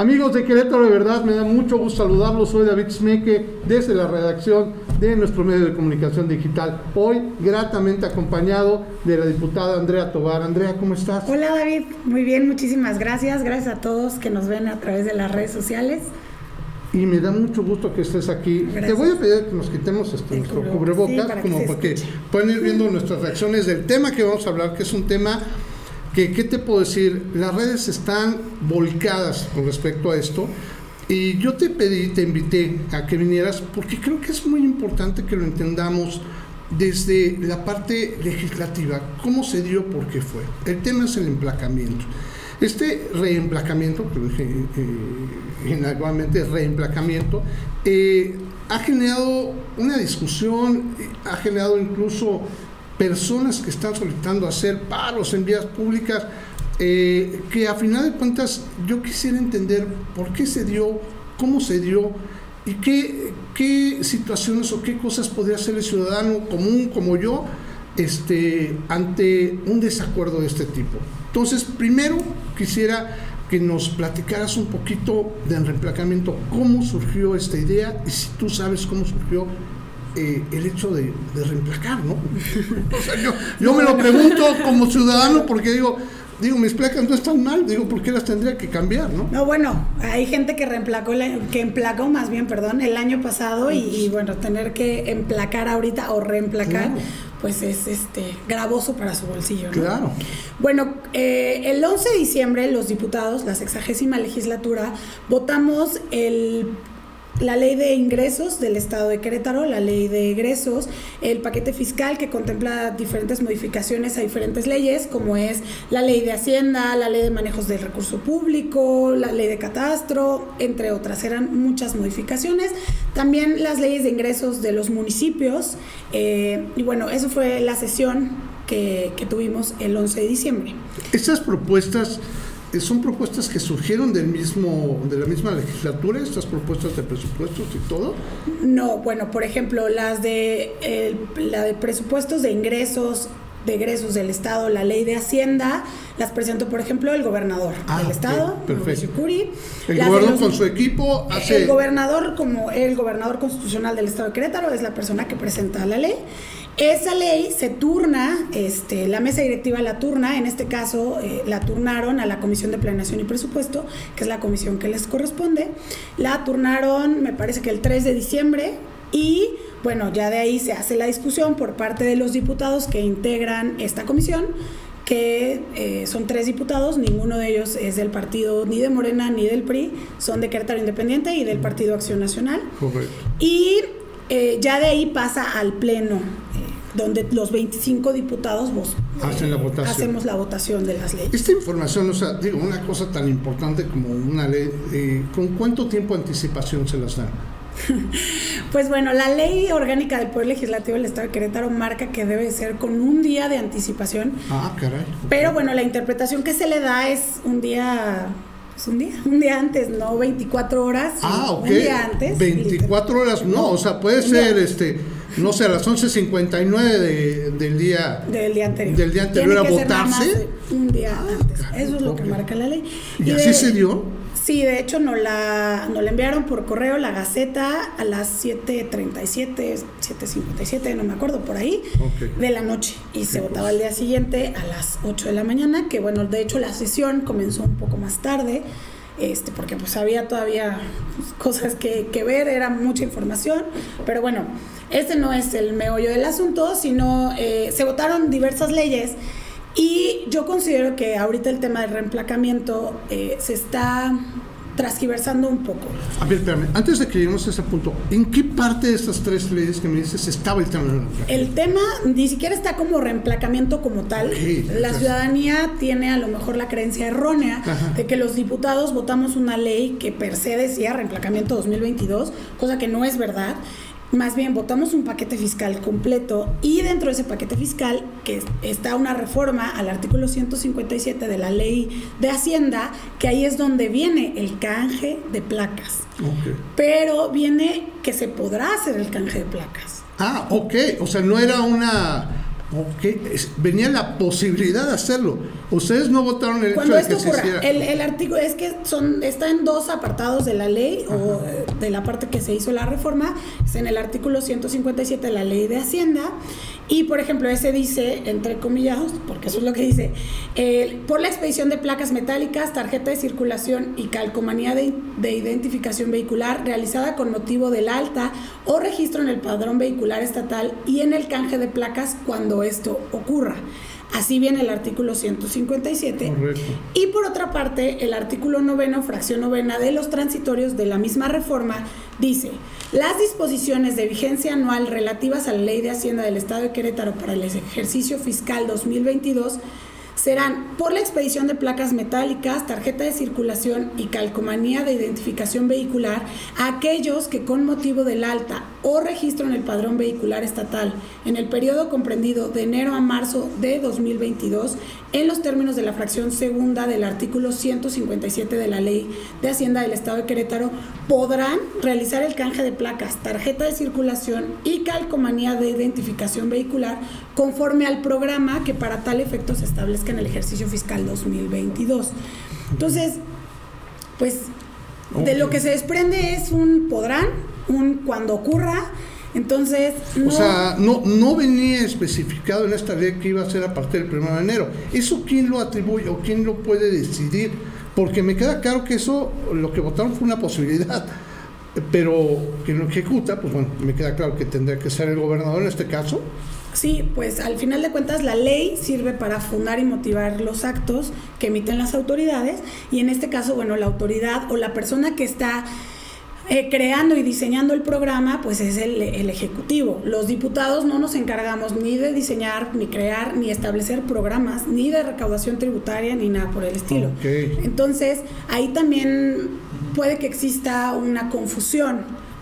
Amigos de Querétaro, de verdad me da mucho gusto saludarlos. Soy David Smeke desde la redacción de nuestro medio de comunicación digital. Hoy gratamente acompañado de la diputada Andrea Tobar. Andrea, ¿cómo estás? Hola David, muy bien, muchísimas gracias. Gracias a todos que nos ven a través de las redes sociales. Y me da mucho gusto que estés aquí. Te voy a pedir que nos quitemos este, nuestro cubrebocas, como porque pueden ir viendo nuestras reacciones del tema que vamos a hablar, que es un tema que, ¿qué te puedo decir? Las redes están volcadas con respecto a esto. Y yo te pedí, te invité a que vinieras porque creo que es muy importante que lo entendamos desde la parte legislativa, cómo se dio, por qué fue. El tema es el emplacamiento. Este reemplacamiento, que dije eh, reemplacamiento, eh, ha generado una discusión, ha generado incluso personas que están solicitando hacer paros en vías públicas, eh, que a final de cuentas yo quisiera entender por qué se dio, cómo se dio y qué, qué situaciones o qué cosas podría hacer el ciudadano común como yo este, ante un desacuerdo de este tipo. Entonces, primero quisiera que nos platicaras un poquito del reemplacamiento, cómo surgió esta idea y si tú sabes cómo surgió eh, el hecho de, reemplacar, ¿no? o sea, yo, yo me lo pregunto como ciudadano porque digo, digo, mis placas no están mal, digo, ¿por qué las tendría que cambiar, no? No, bueno, hay gente que reemplacó, que emplacó más bien, perdón, el año pasado y, bueno, tener que emplacar ahorita o reemplacar, pues es este gravoso para su bolsillo, ¿no? Claro. Bueno, eh, el 11 de diciembre los diputados, la sexagésima legislatura, votamos el la ley de ingresos del Estado de Querétaro, la ley de egresos, el paquete fiscal que contempla diferentes modificaciones a diferentes leyes, como es la ley de Hacienda, la ley de manejos del recurso público, la ley de catastro, entre otras. Eran muchas modificaciones. También las leyes de ingresos de los municipios. Eh, y bueno, eso fue la sesión que, que tuvimos el 11 de diciembre. Estas propuestas son propuestas que surgieron del mismo, de la misma legislatura, estas propuestas de presupuestos y todo. No, bueno, por ejemplo, las de la de presupuestos de ingresos, de egresos del Estado, la ley de Hacienda, las presentó, por ejemplo, el gobernador ah, del Estado, perfecto. Curi. El gobernador con su equipo hace... El gobernador, como el gobernador constitucional del Estado de Querétaro, es la persona que presenta la ley. Esa ley se turna, este, la mesa directiva la turna, en este caso eh, la turnaron a la Comisión de Planeación y Presupuesto, que es la comisión que les corresponde. La turnaron, me parece que el 3 de diciembre, y bueno, ya de ahí se hace la discusión por parte de los diputados que integran esta comisión que eh, son tres diputados, ninguno de ellos es del partido ni de Morena ni del PRI, son de Querétaro Independiente y del Partido Acción Nacional. Correcto. Y eh, ya de ahí pasa al Pleno donde los 25 diputados vos, Hacen la votación. hacemos la votación de las leyes. Esta información, o sea, digo, una cosa tan importante como una ley, eh, ¿con cuánto tiempo de anticipación se las dan? Pues bueno, la ley orgánica del Poder Legislativo del Estado de Querétaro marca que debe ser con un día de anticipación. Ah, caray. Pero bueno, la interpretación que se le da es un día pues un día, un día antes, no 24 horas. Ah, ok. Un día antes. 24 horas, no, o sea, puede ser este no sé, a las 11.59 de, del día del día anterior, del día anterior a votarse. Un día ah, antes. Eso es lo que marca la ley. ¿Y, así se dio? Sí, de hecho nos la, nos la enviaron por correo la Gaceta a las 7.37, 7.57, no me acuerdo, por ahí, de la noche. Y se votaba el día siguiente a las 8 de la mañana, que bueno, de hecho la sesión comenzó un poco más tarde este, porque pues había todavía cosas que, ver, era mucha información, pero bueno, este no es el meollo del asunto, sino eh, se votaron diversas leyes y yo considero que ahorita el tema del reemplacamiento eh, se está transgiversando un poco. A ver, espérame, antes de que lleguemos a ese punto, ¿en qué parte de estas tres leyes que me dices estaba el tema del El tema ni siquiera está como reemplacamiento como tal. la ciudadanía tiene a lo mejor la creencia errónea de que los diputados votamos una ley que per se decía reemplacamiento 2022, cosa que no es verdad. Más bien, votamos un paquete fiscal completo y dentro de ese paquete fiscal que está una reforma al artículo 157 de la ley de Hacienda, que ahí es donde viene el canje de placas. Pero viene que se podrá hacer el canje de placas. Ah, ok. O sea, no era una Ok, venía la posibilidad de hacerlo. Ustedes no votaron el Cuando hecho de que esto ocurra, el, el, artículo es que son está en dos apartados de la ley o de la parte que se hizo la reforma, es en el artículo 157 de la ley de Hacienda y por ejemplo ese dice, entre comillados, porque eso es lo que dice, por la expedición de placas metálicas, tarjeta de circulación y calcomanía de, de identificación vehicular realizada con motivo del alta o registro en el padrón vehicular estatal y en el canje de placas cuando esto ocurra. Así viene el artículo 157. Y por otra parte, el artículo noveno, fracción novena de los transitorios de la misma reforma, dice, las disposiciones de vigencia anual relativas a la Ley de Hacienda del Estado de Querétaro para el ejercicio fiscal 2022 serán por la expedición de placas metálicas, tarjeta de circulación y calcomanía de identificación vehicular a aquellos que con motivo del alta o registro en el padrón vehicular estatal en el periodo comprendido de enero a marzo de 2022 en los términos de la fracción segunda del artículo 157 de la Ley de Hacienda del Estado de Querétaro podrán realizar el canje de placas, tarjeta de circulación y calcomanía de identificación vehicular conforme al programa que para tal efecto se establezca en el ejercicio fiscal 2022. Entonces, pues de lo que se desprende es un podrán, un cuando ocurra, entonces. O sea, no, no venía especificado en esta ley que iba a ser a partir del 1 de enero. ¿Eso quién lo atribuye o quién lo puede decidir? Porque me queda claro que eso, lo que votaron fue una posibilidad. Pero quien lo ejecuta, pues bueno, me queda claro que tendría que ser el gobernador en este caso. Sí, pues al final de cuentas la ley sirve para fundar y motivar los actos que emiten las autoridades y en este caso, bueno, la autoridad o la persona que está eh, creando y diseñando el programa, pues es el, ejecutivo. Los diputados no nos encargamos ni de diseñar, ni crear, ni establecer programas, ni de recaudación tributaria, ni nada por el estilo. Entonces, ahí también puede que exista una confusión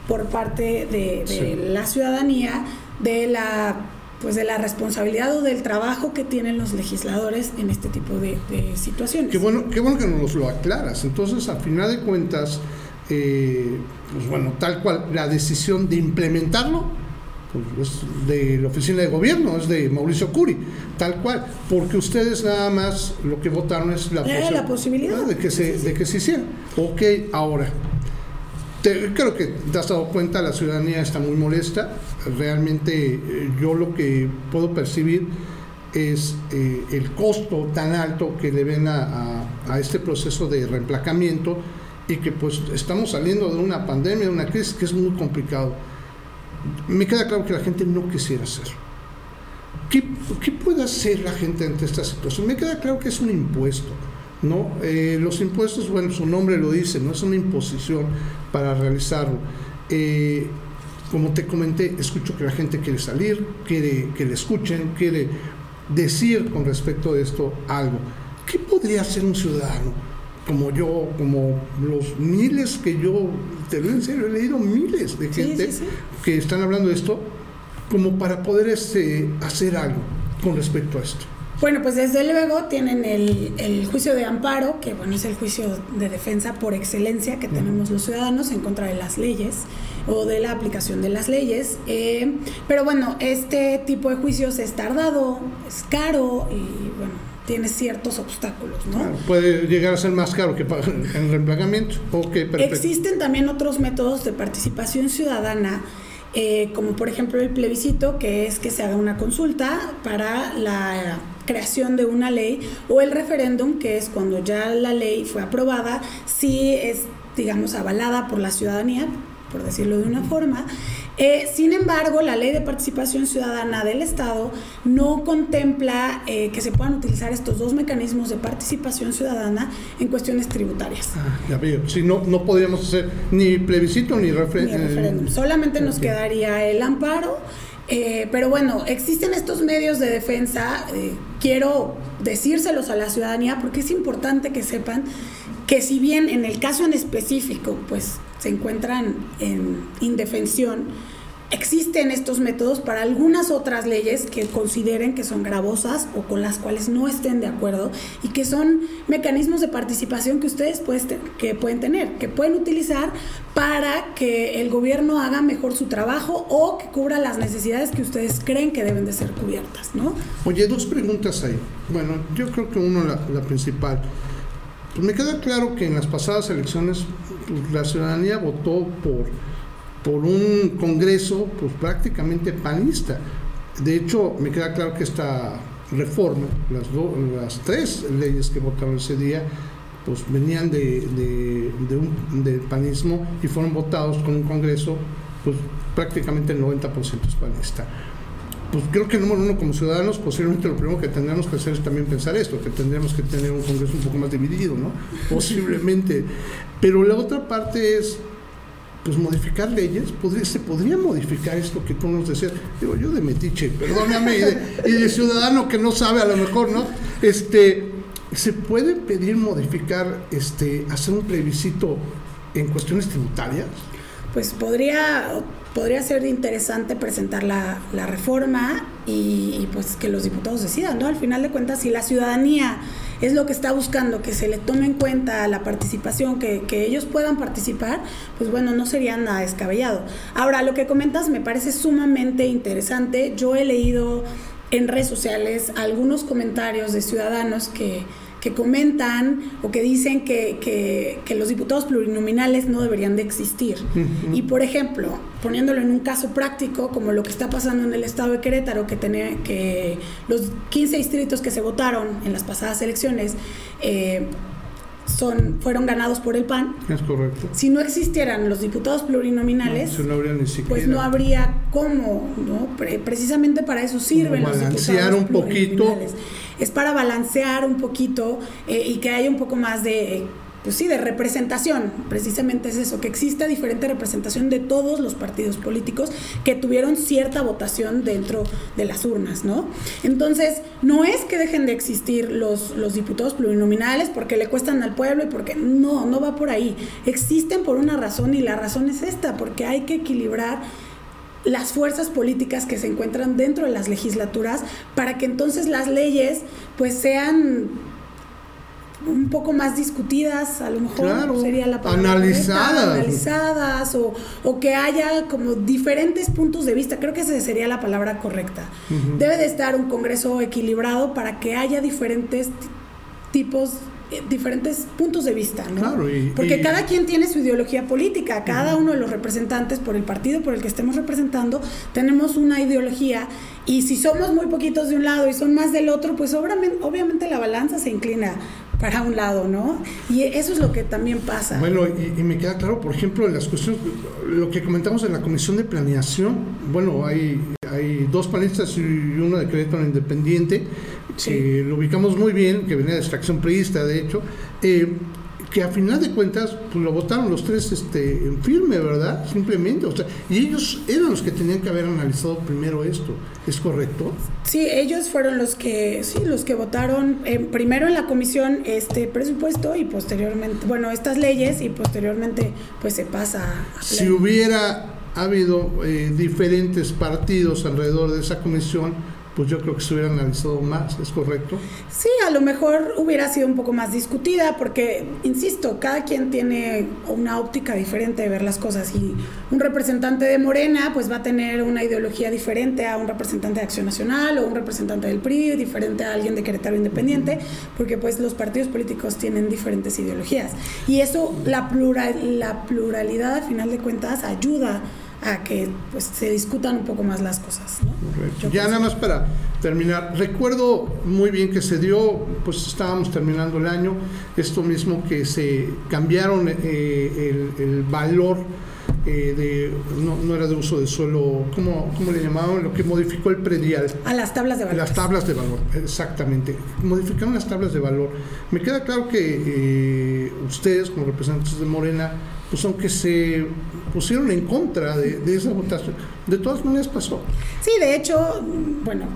por parte de, la ciudadanía de la pues de la responsabilidad o del trabajo que tienen los legisladores en este tipo de, situaciones. Qué bueno, qué bueno que nos lo aclaras. Entonces, al final de cuentas, eh, pues bueno, tal cual, la decisión de implementarlo pues es de la oficina de gobierno, es de Mauricio Curi, tal cual, porque ustedes nada más lo que votaron es la, eh, posibilidad de que, se, de que se hiciera. Ok, ahora, creo que te has dado cuenta, la ciudadanía está muy molesta, realmente eh, yo lo que puedo percibir es el costo tan alto que le ven a, a este proceso de reemplacamiento y que pues estamos saliendo de una pandemia, de una crisis que es muy complicado. Me queda claro que la gente no quisiera hacerlo. ¿Qué, ¿Qué, puede hacer la gente ante esta situación? Me queda claro que es un impuesto, ¿no? Eh, los impuestos, bueno, su nombre lo dice, no es una imposición para realizarlo. Eh, como te comenté, escucho que la gente quiere salir, quiere que le escuchen, quiere decir con respecto a esto algo. ¿Qué podría hacer un ciudadano? Como yo, como los miles que yo, te lo en serio, he leído miles de gente que están hablando de esto, como para poder este, hacer algo con respecto a esto. Bueno, pues desde luego tienen el, juicio de amparo, que bueno, es el juicio de defensa por excelencia que tenemos los ciudadanos en contra de las leyes o de la aplicación de las leyes. Eh, pero bueno, este tipo de juicios es tardado, es caro y bueno, tiene ciertos obstáculos, ¿no? puede llegar a ser más caro que el reemplazamiento. Existen también otros métodos de participación ciudadana, eh, como por ejemplo el plebiscito, que es que se haga una consulta para la creación de una ley, o el referéndum, que es cuando ya la ley fue aprobada, si es, digamos, avalada por la ciudadanía, por decirlo de una forma, eh, sin embargo, la ley de participación ciudadana del Estado no contempla eh, que se puedan utilizar estos dos mecanismos de participación ciudadana en cuestiones tributarias. Ah, ya veo. Si no, no podríamos hacer ni plebiscito ni, referéndum. Solamente nos quedaría el amparo. Eh, pero bueno, existen estos medios de defensa. quiero decírselos a la ciudadanía porque es importante que sepan que si bien en el caso en específico, pues se encuentran en indefensión, existen estos métodos para algunas otras leyes que consideren que son gravosas o con las cuales no estén de acuerdo y que son mecanismos de participación que ustedes que pueden tener, que pueden utilizar para que el gobierno haga mejor su trabajo o que cubra las necesidades que ustedes creen que deben de ser cubiertas, ¿no? Oye, dos preguntas ahí. Bueno, yo creo que uno, la principal. Pues me queda claro que en las pasadas elecciones pues, la ciudadanía votó por por un Congreso pues prácticamente panista. De hecho, me queda claro que esta reforma, las, las tres leyes que votaron ese día, pues venían de, de, del panismo y fueron votados con un Congreso, pues prácticamente el 90% es panista. Pues creo que número uno como ciudadanos, posiblemente lo primero que tendríamos que hacer es también pensar esto, que tendríamos que tener un Congreso un poco más dividido, ¿no? Posiblemente. Pero la otra parte es, pues modificar leyes, se podría modificar esto que tú nos decías, digo yo de metiche, perdóname, y de, ciudadano que no sabe a lo mejor, ¿no? Este, ¿se puede pedir modificar, este, hacer un plebiscito en cuestiones tributarias? Pues podría, podría ser interesante presentar la, reforma y, y, pues que los diputados decidan, ¿no? Al final de cuentas, si la ciudadanía es lo que está buscando, que se le tome en cuenta la participación, que, ellos puedan participar, pues bueno, no sería nada descabellado. Ahora, lo que comentas me parece sumamente interesante. Yo he leído en redes sociales algunos comentarios de ciudadanos que que comentan o que dicen que, los diputados plurinominales no deberían de existir. Y por ejemplo, poniéndolo en un caso práctico, como lo que está pasando en el estado de Querétaro, que, tiene, que los 15 distritos que se votaron en las pasadas elecciones, eh, son, fueron ganados por el PAN. Es correcto. Si no existieran los diputados plurinominales, no, habría ni pues no habría cómo, ¿no? precisamente para eso sirven los diputados un poquito. Es para balancear un poquito eh, y que haya un poco más de pues sí, de representación, precisamente es eso, que exista diferente representación de todos los partidos políticos que tuvieron cierta votación dentro de las urnas, ¿no? Entonces, no es que dejen de existir los, los diputados plurinominales porque le cuestan al pueblo y porque no, no va por ahí. Existen por una razón y la razón es esta, porque hay que equilibrar las fuerzas políticas que se encuentran dentro de las legislaturas para que entonces las leyes pues sean un poco más discutidas, a lo mejor sería la palabra. Analizadas. analizadas o, o, que haya como diferentes puntos de vista. Creo que esa sería la palabra correcta. Debe de estar un Congreso equilibrado para que haya diferentes tipos diferentes puntos de vista, ¿no? Claro, Porque cada quien tiene su ideología política, cada uno de los representantes por el partido por el que estemos representando, tenemos una ideología y si somos muy poquitos de un lado y son más del otro, pues obviamente, obviamente la balanza se inclina para un lado, ¿no? Y eso es lo que también pasa. Bueno, y, me queda claro, por ejemplo, en las cuestiones, lo que comentamos en la comisión de planeación, bueno, hay, hay dos panelistas y uno de crédito independiente, que lo ubicamos muy bien, que venía de extracción priista, de hecho. Eh, que a final de cuentas pues lo votaron los tres este, en firme, ¿verdad? Simplemente, o sea, y ellos eran los que tenían que haber analizado primero esto, ¿es correcto? Sí, ellos fueron los que, sí, los que votaron eh, primero en la comisión este presupuesto y posteriormente, bueno, estas leyes y posteriormente pues se pasa a Si hubiera habido eh, diferentes partidos alrededor de esa comisión, pues yo creo que se hubiera analizado más, ¿es correcto? Sí, a lo mejor hubiera sido un poco más discutida porque, insisto, cada quien tiene una óptica diferente de ver las cosas y un representante de Morena pues va a tener una ideología diferente a un representante de Acción Nacional o un representante del PRI, diferente a alguien de Querétaro Independiente, porque pues los partidos políticos tienen diferentes ideologías y eso, la, plural, la pluralidad a final de cuentas ayuda a que pues, se discutan un poco más las cosas. Ya nada más para terminar, recuerdo muy bien que se dio, pues estábamos terminando el año, esto mismo que se cambiaron eh, el, valor eh, de, no, era de uso de suelo, ¿cómo, ¿cómo, le llamaban? Lo que modificó el predial. A las tablas de valor. Las tablas de valor, exactamente. Modificaron las tablas de valor. Me queda claro que eh, ustedes, como representantes de Morena, pues aunque se pusieron en contra de, esa votación, de todas maneras pasó. Sí, de hecho, bueno,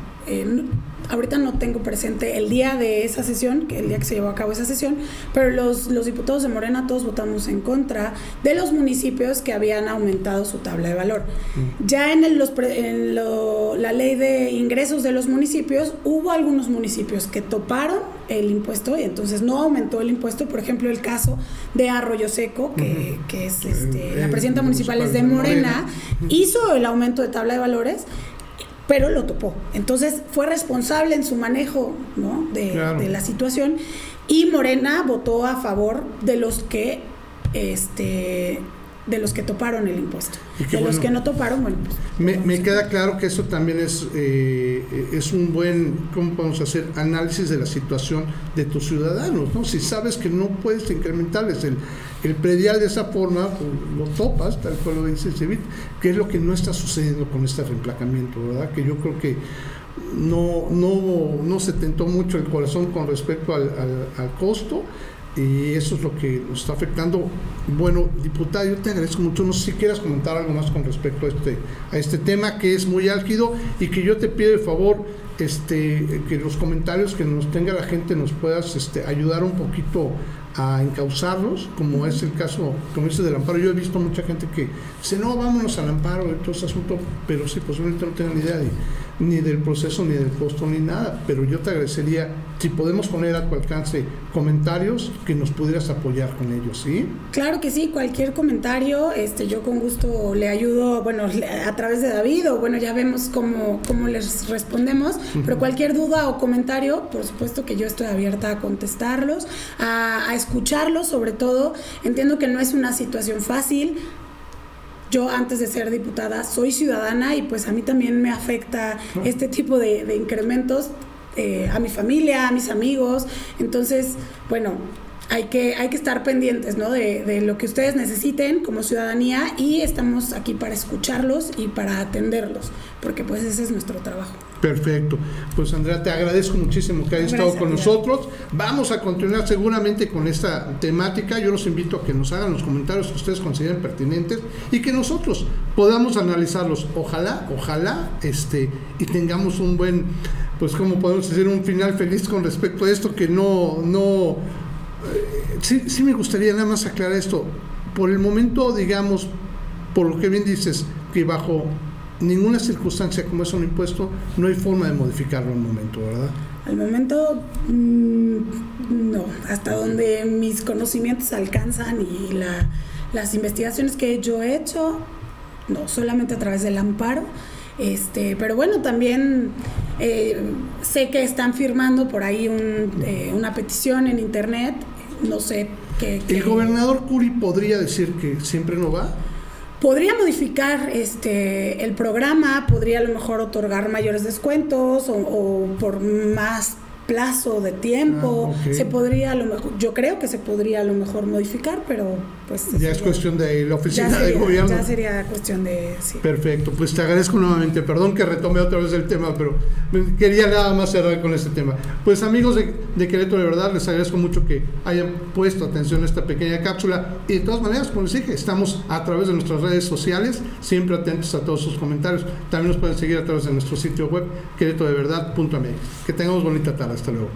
ahorita no tengo presente el día de esa sesión, que el día que se llevó a cabo esa sesión, pero los, los diputados de Morena todos votamos en contra de los municipios que habían aumentado su tabla de valor. Mm. Ya en, el, los, en la ley de ingresos de los municipios hubo algunos municipios que toparon el impuesto y entonces no aumentó el impuesto. Por ejemplo, el caso de Arroyo Seco, que, que es este, la presidenta municipal es de Morena, hizo el aumento de tabla de valores pero lo topó. Entonces fue responsable en su manejo ¿no? de, de, la situación y Morena votó a favor de los que este de los que toparon el impuesto. De los que no toparon, bueno, pues, me, me, queda claro que eso también es, eh, es un buen, ¿cómo podemos hacer? Análisis de la situación de tus ciudadanos, ¿no? Si sabes que no puedes incrementarles el, el predial de esa forma, pues, lo topas, tal cual lo dice Civit, que es lo que no está sucediendo con este reemplacamiento, ¿verdad? Que yo creo que no, no, no se tentó mucho el corazón con respecto al, al, al costo y eso es lo que nos está afectando. Bueno, diputado, yo te agradezco mucho. No sé si quieras comentar algo más con respecto a este, a este tema que es muy álgido y que yo te pido de favor este, que los comentarios que nos tenga la gente nos puedas este, ayudar un poquito a encauzarlos, como es el caso, como dice del amparo. Yo he visto mucha gente que dice, no, vámonos al amparo de todo ese asunto, pero sí, posiblemente no tengan idea de ni del proceso, ni del costo, ni nada. Pero yo te agradecería si podemos poner a tu alcance comentarios que nos pudieras apoyar con ellos, ¿sí? Claro que sí, cualquier comentario, este, yo con gusto le ayudo, bueno, a través de David, o bueno, ya vemos cómo, cómo les respondemos, pero cualquier duda o comentario, por supuesto que yo estoy abierta a contestarlos, a, a escucharlos sobre todo. Entiendo que no es una situación fácil, yo antes de ser diputada soy ciudadana y pues a mí también me afecta este tipo de, incrementos eh, a mi familia, a mis amigos. Entonces, bueno, hay que, hay que estar pendientes ¿no? de, de, lo que ustedes necesiten como ciudadanía y estamos aquí para escucharlos y para atenderlos, porque pues ese es nuestro trabajo. Perfecto. Pues Andrea, te agradezco muchísimo que hayas estado con nosotros. Vamos a continuar seguramente con esta temática. Yo los invito a que nos hagan los comentarios que ustedes consideren pertinentes y que nosotros podamos analizarlos. Ojalá, ojalá, este, y tengamos un buen, pues como podemos decir, un final feliz con respecto a esto, que no, no, sí, sí me gustaría nada más aclarar esto. Por el momento, digamos, por lo que bien dices, que bajo ninguna circunstancia como es un impuesto, no hay forma de modificarlo al momento, ¿verdad? Al momento, mm, no. Hasta donde mis conocimientos alcanzan y las investigaciones que yo he hecho, no, solamente a través del amparo. Este, pero bueno, también eh, sé que están firmando por ahí eh, una petición en internet, no sé qué. ¿El gobernador Curi podría decir que siempre no va? podría modificar este el programa, podría a lo mejor otorgar mayores descuentos o, o por más plazo de tiempo, ah, se podría a lo mejor, yo creo que se podría a lo mejor modificar, pero pues... Ya es cuestión de la oficina de gobierno. Ya sería cuestión de... Perfecto, pues te agradezco nuevamente, perdón que retome otra vez el tema, pero quería nada más cerrar con este tema. Pues amigos de, de Querétaro, de verdad, les agradezco mucho que hayan puesto atención a esta pequeña cápsula y de todas maneras, como les dije, estamos a través de nuestras redes sociales, siempre atentos a todos sus comentarios. También nos pueden seguir a través de nuestro sitio web, queretodeverdad.mx. Que tengamos bonita tarde. Hasta luego.